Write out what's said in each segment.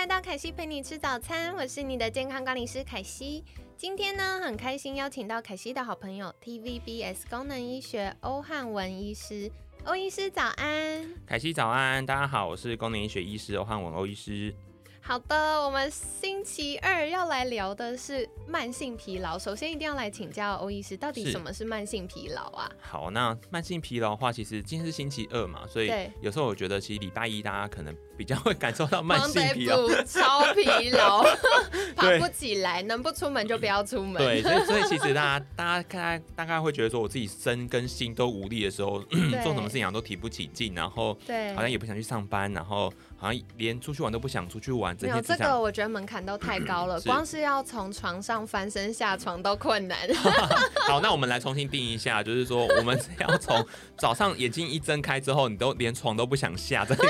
来到凯西陪你吃早餐，我是你的健康管理师凯西。今天呢，很开心邀请到凯西的好朋友 TVBS 功能医学欧汉文医师。欧医师早安，凯西早安，大家好，我是功能医学医师欧汉文欧医师。好的，我们星期二要来聊的是慢性疲劳。首先，一定要来请教欧医师，到底什么是慢性疲劳啊？好，那慢性疲劳的话，其实今天是星期二嘛，所以有时候我觉得，其实礼拜一大家可能比较会感受到慢性疲劳，超疲劳，爬不起来，能不出门就不要出门。对，所以所以其实大家大家看大概会觉得说，我自己身跟心都无力的时候，做什么事情都提不起劲，然后对，好像也不想去上班，然后。好像连出去玩都不想出去玩，没有这个，我觉得门槛都太高了，光是要从床上翻身下床都困难。好，那我们来重新定一下，就是说我们要从早上眼睛一睁开之后，你都连床都不想下，这个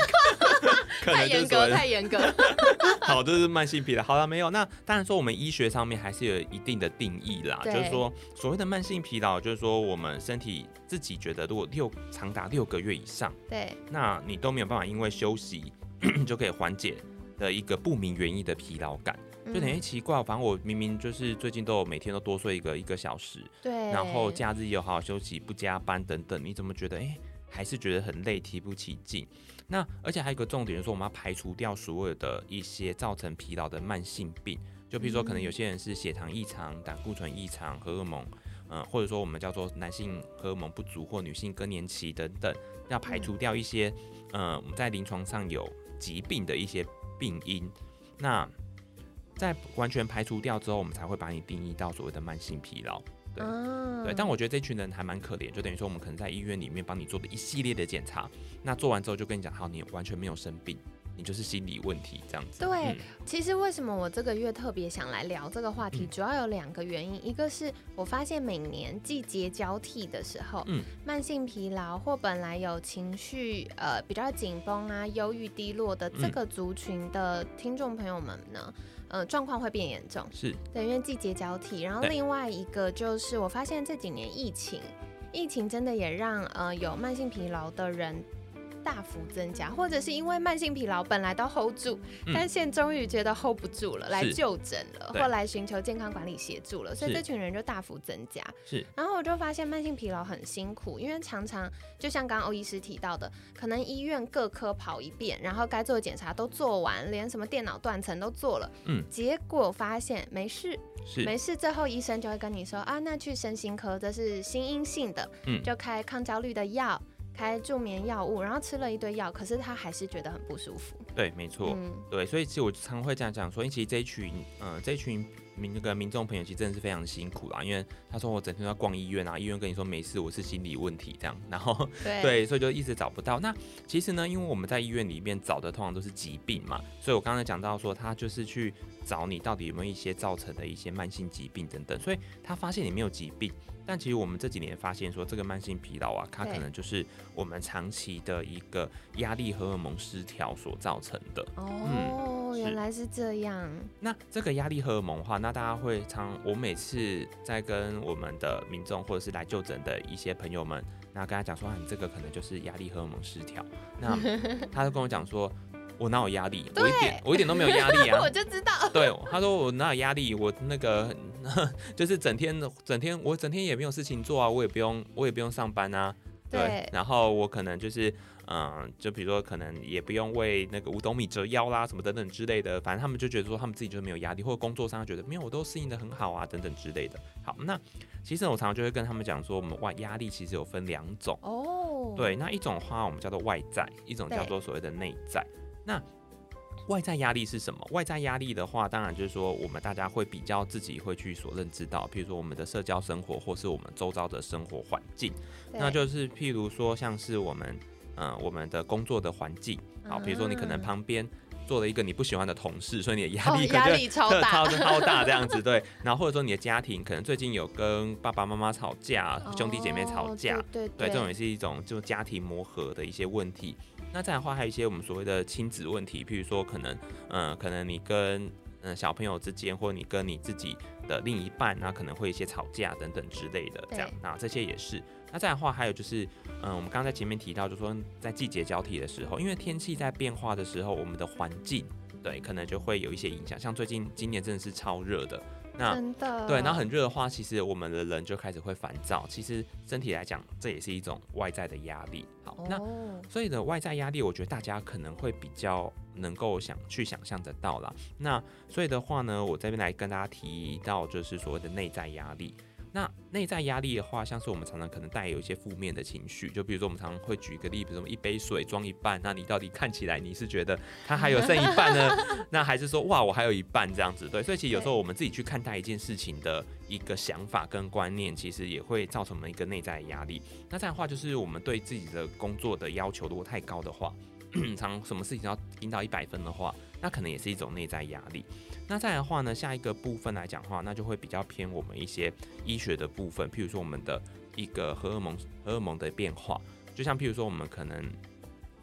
太严格，太严格。好，这是慢性疲劳。好了，没有。那当然说，我们医学上面还是有一定的定义啦，就是说所谓的慢性疲劳，就是说我们身体自己觉得，如果六长达六个月以上，对，那你都没有办法因为休息。就可以缓解的一个不明原因的疲劳感，就等于奇怪，反正我明明就是最近都有每天都多睡一个一个小时，对，然后假日有好好休息，不加班等等，你怎么觉得哎还是觉得很累，提不起劲？那而且还有一个重点就是说，我们要排除掉所有的一些造成疲劳的慢性病，就比如说可能有些人是血糖异常、胆固醇异常、荷尔蒙，嗯，或者说我们叫做男性荷尔蒙不足或女性更年期等等，要排除掉一些，嗯，我们在临床上有。疾病的一些病因，那在完全排除掉之后，我们才会把你定义到所谓的慢性疲劳。对，对。但我觉得这群人还蛮可怜，就等于说我们可能在医院里面帮你做的一系列的检查，那做完之后就跟你讲，好，你完全没有生病。你就是心理问题这样子。对，其实为什么我这个月特别想来聊这个话题，主要有两个原因。一个是我发现每年季节交替的时候，嗯，慢性疲劳或本来有情绪呃比较紧绷啊、忧郁低落的这个族群的听众朋友们呢，呃，状况会变严重。是，对，因为季节交替。然后另外一个就是我发现这几年疫情，疫情真的也让呃有慢性疲劳的人。大幅增加，或者是因为慢性疲劳本来都 hold 住，但现终于觉得 hold 不住了，来就诊了，或来寻求健康管理协助了，所以这群人就大幅增加。是，然后我就发现慢性疲劳很辛苦，因为常常就像刚刚欧医师提到的，可能医院各科跑一遍，然后该做的检查都做完，连什么电脑断层都做了，嗯，结果发现没事，是。没事，最后医生就会跟你说啊，那去身心科，这是心因性的，嗯，就开抗焦虑的药。开助眠药物，然后吃了一堆药，可是他还是觉得很不舒服。对，没错，对，所以其实我常会这样讲说，因为其实这一群，嗯，这一群。民那个民众朋友其实真的是非常辛苦啦，因为他说我整天要逛医院啊，医院跟你说没事，我是心理问题这样，然后 对，所以就一直找不到。那其实呢，因为我们在医院里面找的通常都是疾病嘛，所以我刚才讲到说他就是去找你到底有没有一些造成的一些慢性疾病等等，所以他发现你没有疾病，但其实我们这几年发现说这个慢性疲劳啊，它可能就是我们长期的一个压力荷尔蒙失调所造成的。哦，原来是这样。那这个压力荷尔蒙的话。那大家会常，我每次在跟我们的民众或者是来就诊的一些朋友们，那跟他讲说，你这个可能就是压力荷尔蒙失调。那 他就跟我讲说，我哪有压力？我一点我一点都没有压力啊！我就知道。对，他说我哪有压力？我那个 就是整天整天我整天也没有事情做啊，我也不用我也不用上班啊。对，然后我可能就是，嗯，就比如说，可能也不用为那个五斗米折腰啦，什么等等之类的。反正他们就觉得说，他们自己就是没有压力，或者工作上觉得没有，我都适应的很好啊，等等之类的。好，那其实我常常就会跟他们讲说，我们外压力其实有分两种哦。对，那一种话我们叫做外在，一种叫做所谓的内在。那外在压力是什么？外在压力的话，当然就是说我们大家会比较自己会去所认知到，譬如说我们的社交生活，或是我们周遭的生活环境。那就是譬如说，像是我们嗯，我们的工作的环境，好，比如说你可能啊旁边做了一个你不喜欢的同事，所以你的压哦压力可能就力 超大。超超大这样子，对。然后或者说你的家庭可能最近有跟爸爸妈妈吵架，兄弟姐妹吵哦架，对对，这种也是一种就家庭磨合的一些问题。那再来的话，还有一些我们所谓的亲子问题，譬如说可能，嗯、可能你跟嗯、呃小朋友之间，或者你跟你自己的另一半，那可能会一些吵架等等之类的，这样。对，那这些也是。那这样的话，还有就是，嗯、我们刚刚在前面提到，就说在季节交替的时候，因为天气在变化的时候，我们的环境对可能就会有一些影响。像最近今年真的是超热的，那真的对，然后很热的话，其实我们的人就开始会烦躁。其实身体来讲，这也是一种外在的压力。好，那哦所以的外在压力，我觉得大家可能会比较能够想去想象得到啦。那所以的话呢，我这边来跟大家提到，就是所谓的内在压力。那内在压力的话，像是我们常常可能带有一些负面的情绪，就比如说我们常常会举一个例，比如说一杯水装一半，那你到底看起来你是觉得它还有剩一半呢，那还是说哇我还有一半这样子？对，所以其实有时候我们自己去看待一件事情的一个想法跟观念，其实也会造成我们一个内在的压力。那这样的话，就是我们对自己的工作的要求如果太高的话，常什么事情要盯到一百分的话，那可能也是一种内在压力。那再来的话呢，下一个部分来讲的话，那就会比较偏我们一些医学的部分，譬如说我们的一个荷尔蒙荷尔蒙的变化，就像譬如说我们可能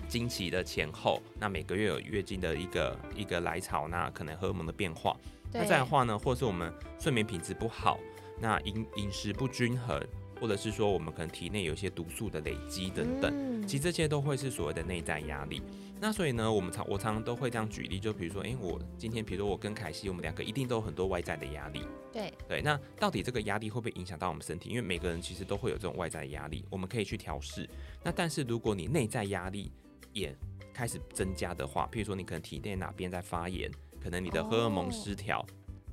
经期的前后，那每个月有月经的一个一个来潮，那可能荷尔蒙的变化。那再来的话呢，或是我们睡眠品质不好，那饮饮食不均衡，或者是说我们可能体内有一些毒素的累积等等。嗯其实这些都会是所谓的内在压力。那所以呢，我们常我常常都会这样举例，就比如说，诶，我今天比如说我跟凯西，我们两个一定都有很多外在的压力。对对，那到底这个压力会不会影响到我们身体？因为每个人其实都会有这种外在的压力，我们可以去调试。那但是如果你内在压力也开始增加的话，譬如说你可能体内哪边在发炎，可能你的荷尔蒙哦失调。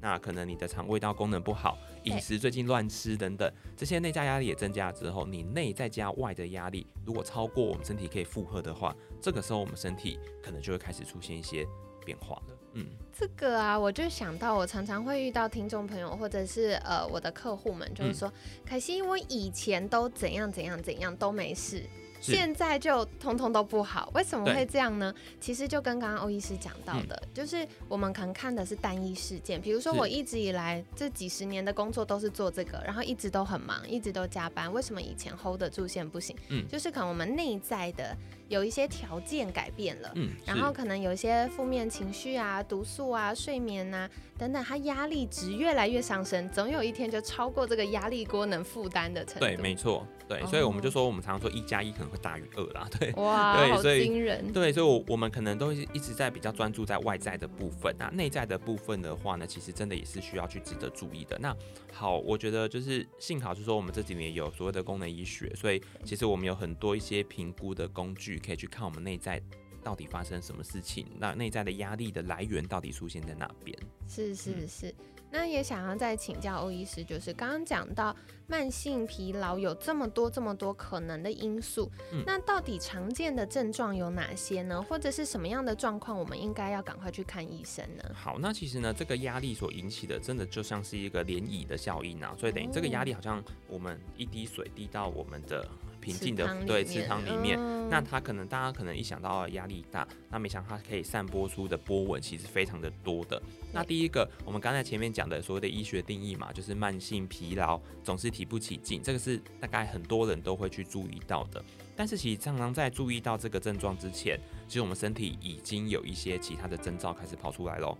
那可能你的肠胃道功能不好，饮食最近乱吃等等，这些内在压力也增加了之后，你内在加外的压力，如果超过我们身体可以负荷的话，这个时候我们身体可能就会开始出现一些变化了。嗯，这个啊，我就想到，我常常会遇到听众朋友或者是呃我的客户们，就是嗯说，凯西，我以前都怎样怎样怎样都没事。是。现在就通通都不好，为什么会这样呢？其实就跟刚刚欧医师讲到的，就是我们可能看的是单一事件，比如说我一直以来这几十年的工作都是做这个，然后一直都很忙，一直都加班，为什么以前 hold 得住，现在不行？嗯。就是可能我们内在的有一些条件改变了，嗯，然后可能有一些负面情绪啊、毒素啊、睡眠啊等等，它压力值越来越上升，总有一天就超过这个压力锅能负担的程度。对，没错，对，所以我们就哦说，我们常常说一加一可能会大于二啦，对。哇，好对所以惊人。对，所以我，我们可能都会一直在比较专注在外在的部分啊，内在的部分的话呢，其实真的也是需要去值得注意的。那好，我觉得就是幸好是说我们这几年有所谓的功能医学，所以其实我们有很多一些评估的工具，可以去看我们内在到底发生什么事情，那内在的压力的来源到底出现在哪边。是是嗯是。那也想要再请教欧医师，就是刚刚讲到慢性疲劳有这么多这么多可能的因素，嗯那到底常见的症状有哪些呢？或者是什么样的状况，我们应该要赶快去看医生呢？好，那其实呢，这个压力所引起的，真的就像是一个涟漪的效应啊，所以等于这个压力好像我们一滴水滴到我们的平静的对池面塘里面，嗯那它可能大家可能一想到压力大，那没想到它可以散播出的波纹其实非常的多的。那第一个，我们刚才前面讲的所谓的医学定义嘛，就是慢性疲劳，总是提不起劲，这个是大概很多人都会去注意到的。但是其实常常在注意到这个症状之前，其实我们身体已经有一些其他的征兆开始跑出来咯。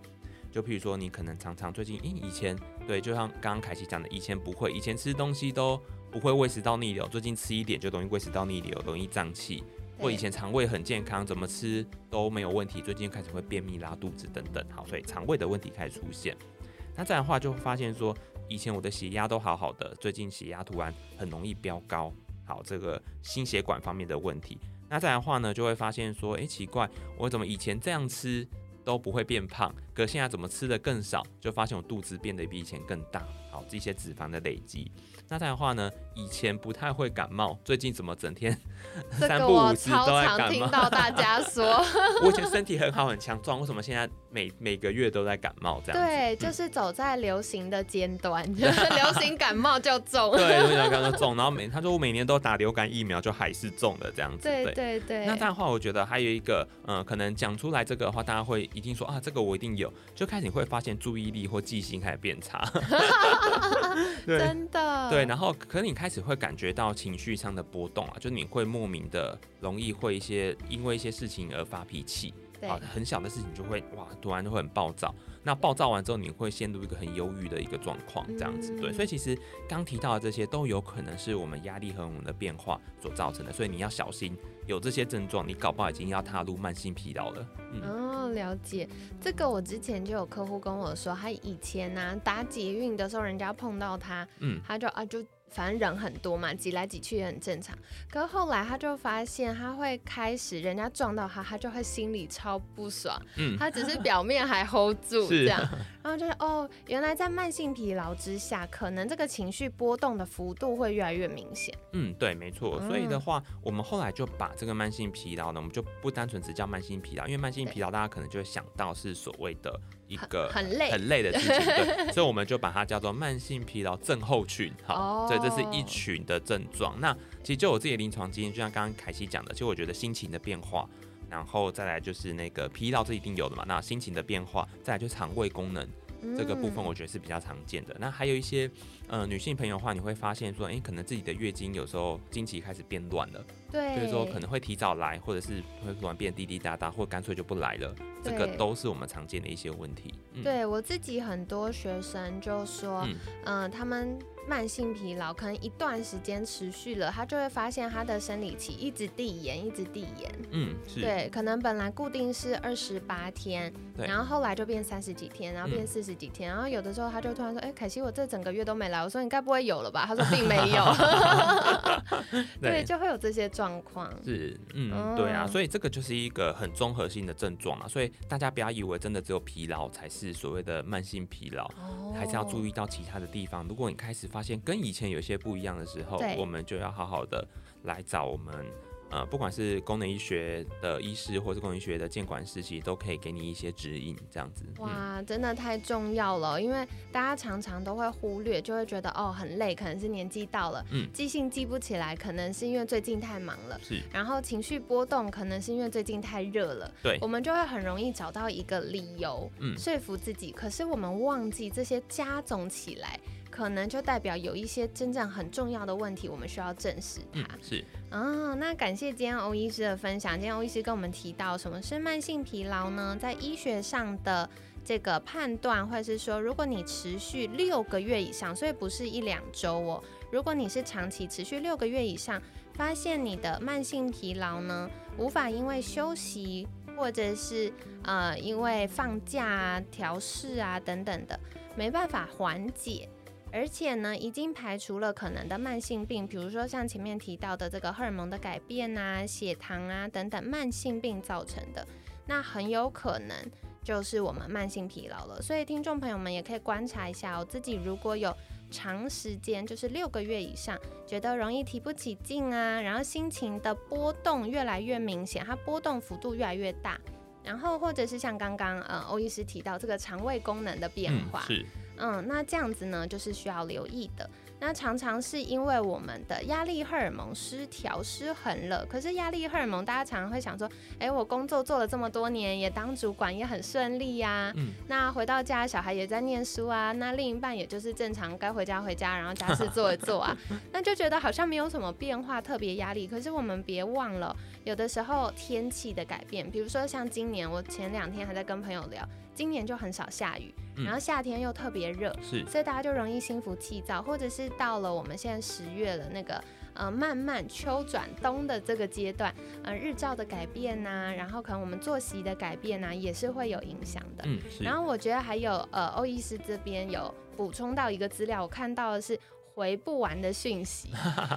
就譬如说，你可能常常最近，诶、以前对，就像刚刚凯西讲的，以前不会，以前吃东西都不会胃食道逆流，最近吃一点就容易胃食道逆流，容易胀气。或以前肠胃很健康，怎么吃都没有问题，最近开始会便秘、拉肚子等等。好，所以肠胃的问题开始出现。那这样的话，就会发现说，以前我的血压都好好的，最近血压突然很容易飙高。好，这个心血管方面的问题。那这样的话呢，就会发现说，诶，奇怪，我怎么以前这样吃都不会变胖，可现在怎么吃的更少，就发现我肚子变得比以前更大。好，好这些脂肪的累积。那再的话呢，以前不太会感冒，最近怎么整天 三不五时都在感冒？听到大家说，我以前身体很好很强壮，为什么现在每每个月都在感冒？这样对，就是走在流行的尖端，就是流行感冒就中，对，流行感冒中，然后每他说我每年都打流感疫苗，就还是中的这样子。对对对。那这样的话，我觉得还有一个，嗯，可能讲出来这个的话，大家会一定说啊，这个我一定有，就开始你会发现注意力或记性开始变差。真的。对，然后可能你开始会感觉到情绪上的波动啊，就你会莫名的容易会一些因为一些事情而发脾气，啊，很小的事情就会哇，突然就会很暴躁。那暴躁完之后，你会陷入一个很忧郁的一个状况，这样子对。所以其实刚提到的这些都有可能是我们压力荷尔蒙的变化所造成的，所以你要小心有这些症状，你搞不好已经要踏入慢性疲劳了。哦，了解。这个我之前就有客户跟我说，他以前呢打捷运的时候，人家碰到他，嗯，他就啊就。反正人很多嘛，挤来挤去也很正常。可是后来他就发现，他会开始人家撞到他，他就会心里超不爽。嗯，他只是表面还 hold 住 这样，然后就是哦，原来在慢性疲劳之下，可能这个情绪波动的幅度会越来越明显。嗯，对，没错。所以的话，我们后来就把这个慢性疲劳呢，我们就不单纯只叫慢性疲劳，因为慢性疲劳大家可能就会想到是所谓的。一个很累很累的事情，对，所以我们就把它叫做慢性疲劳症候群，好，所以这是一群的症状。那其实就我自己的临床经验，就像刚刚凯西讲的，其实我觉得心情的变化，然后再来就是那个疲劳，是一定有的嘛。那心情的变化，再来就肠胃功能。这个部分我觉得是比较常见的。那还有一些呃女性朋友的话，你会发现说，哎，可能自己的月经有时候经期开始变乱了，对，所以说可能会提早来，或者是会突然变滴滴答答，或干脆就不来了。这个都是我们常见的一些问题。对我自己很多学生就说，嗯，他们。慢性疲劳可能一段时间持续了，他就会发现他的生理期一直递延，一直递延。嗯，是。对，可能本来固定是二十八天，然后后来就变三十几天，然后变四十几天，然后有的时候他就突然说：“哎，凯西，我这整个月都没来。”我说：“你该不会有了吧？”他说：“并没有。”对，就会有这些状况。是，嗯，对啊，所以这个就是一个很综合性的症状啊，所以大家不要以为真的只有疲劳才是所谓的慢性疲劳，还是要注意到其他的地方。如果你开始发现跟以前有些不一样的时候，我们就要好好的来找我们。呃，不管是功能医学的医师，或是功能医学的监管师，其实都可以给你一些指引，这样子。哇，真的太重要了，因为大家常常都会忽略，就会觉得哦很累，可能是年纪到了，嗯，记性记不起来，可能是因为最近太忙了，是。然后情绪波动，可能是因为最近太热了，对。我们就会很容易找到一个理由，嗯，说服自己。可是我们忘记这些加总起来。可能就代表有一些真正很重要的问题，我们需要正视它。是啊，那感谢今天欧医师的分享。今天欧医师跟我们提到什么是慢性疲劳呢？在医学上的这个判断，或者是说，如果你持续六个月以上，所以不是一两周哦。如果你是长期持续六个月以上，发现你的慢性疲劳呢，无法因为休息或者是呃因为放假啊、调试啊等等的，没办法缓解。而且呢，已经排除了可能的慢性病，比如说像前面提到的这个荷尔蒙的改变啊、血糖啊等等慢性病造成的，那很有可能就是我们慢性疲劳了。所以听众朋友们也可以观察一下，哦自己如果有长时间，就是六个月以上，觉得容易提不起劲啊，然后心情的波动越来越明显，它波动幅度越来越大，然后或者是像刚刚呃欧医师提到这个肠胃功能的变化。是。嗯，那这样子呢，就是需要留意的。那常常是因为我们的压力荷尔蒙失调失衡了。可是压力荷尔蒙，大家常常会想说，哎，我工作做了这么多年，也当主管，也很顺利呀。嗯。那回到家，小孩也在念书啊。那另一半也就是正常该回家回家，然后家事做一做啊。那就觉得好像没有什么变化，特别压力。可是我们别忘了，有的时候天气的改变，比如说像今年，我前两天还在跟朋友聊。今年就很少下雨，然后夏天又特别热，是，所以大家就容易心浮气躁，或者是到了我们现在十月了，那个呃慢慢秋转冬的这个阶段，呃日照的改变呐，然后可能我们作息的改变呐，也是会有影响的。嗯，然后我觉得还有呃欧医师这边有补充到一个资料，我看到的是。回不完的讯息。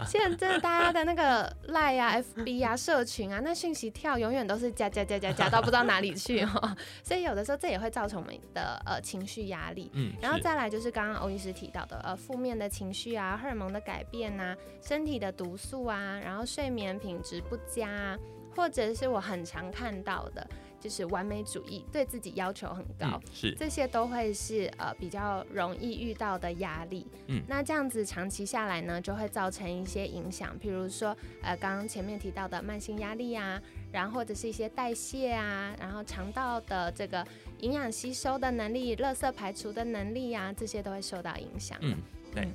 现在真的大家的那个赖啊、FB 啊、社群啊，那讯息跳永远都是加加加加加到不知道哪里去哈。所以有的时候这也会造成我们的呃情绪压力。嗯，然后再来就是刚刚欧医师提到的呃负面的情绪啊、荷尔蒙的改变啊、身体的毒素啊，然后睡眠品质不佳啊，或者是我很常看到的。就是完美主义，对自己要求很高，是这些都会是呃比较容易遇到的压力。嗯，那这样子长期下来呢，就会造成一些影响，比如说呃刚刚前面提到的慢性压力啊，然后或者是一些代谢啊，然后肠道的这个营养吸收的能力、垃圾排除的能力啊，这些都会受到影响。嗯，对。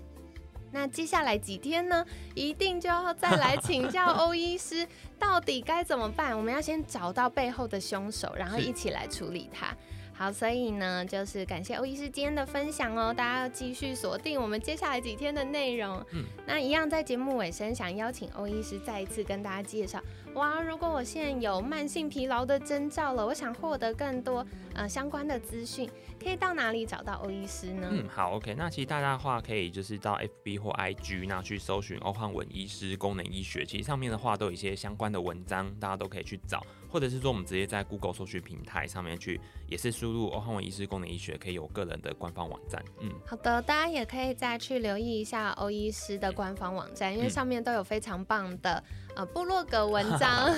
那接下来几天呢，一定就要再来请教 欧医师，到底该怎么办？我们要先找到背后的凶手，然后一起来处理他。好，所以呢，就是感谢欧医师今天的分享哦，大家要继续锁定我们接下来几天的内容。嗯，那一样在节目尾声，想邀请欧医师再一次跟大家介绍。哇，如果我现在有慢性疲劳的征兆了，我想获得更多呃相关的资讯，可以到哪里找到欧医师呢？嗯，好，OK，那其实大家的话可以就是到 FB 或 IG 那去搜寻欧汉文医师功能医学，其实上面的话都有一些相关的文章，大家都可以去找。或者是说，我们直接在 Google 搜寻平台上面去，也是输入欧汉文医师功能医学，可以有个人的官方网站。嗯，好的，大家也可以再去留意一下欧医师的官方网站，因为上面都有非常棒的呃部落格 文章，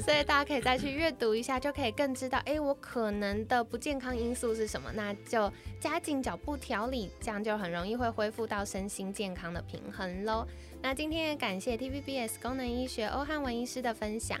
所以大家可以再去阅读一下，就可以更知道，哎，我可能的不健康因素是什么，那就加紧脚步调理，这样就很容易会恢复到身心健康的平衡喽。那今天也感谢 TVBS 功能医学欧汉文医师的分享。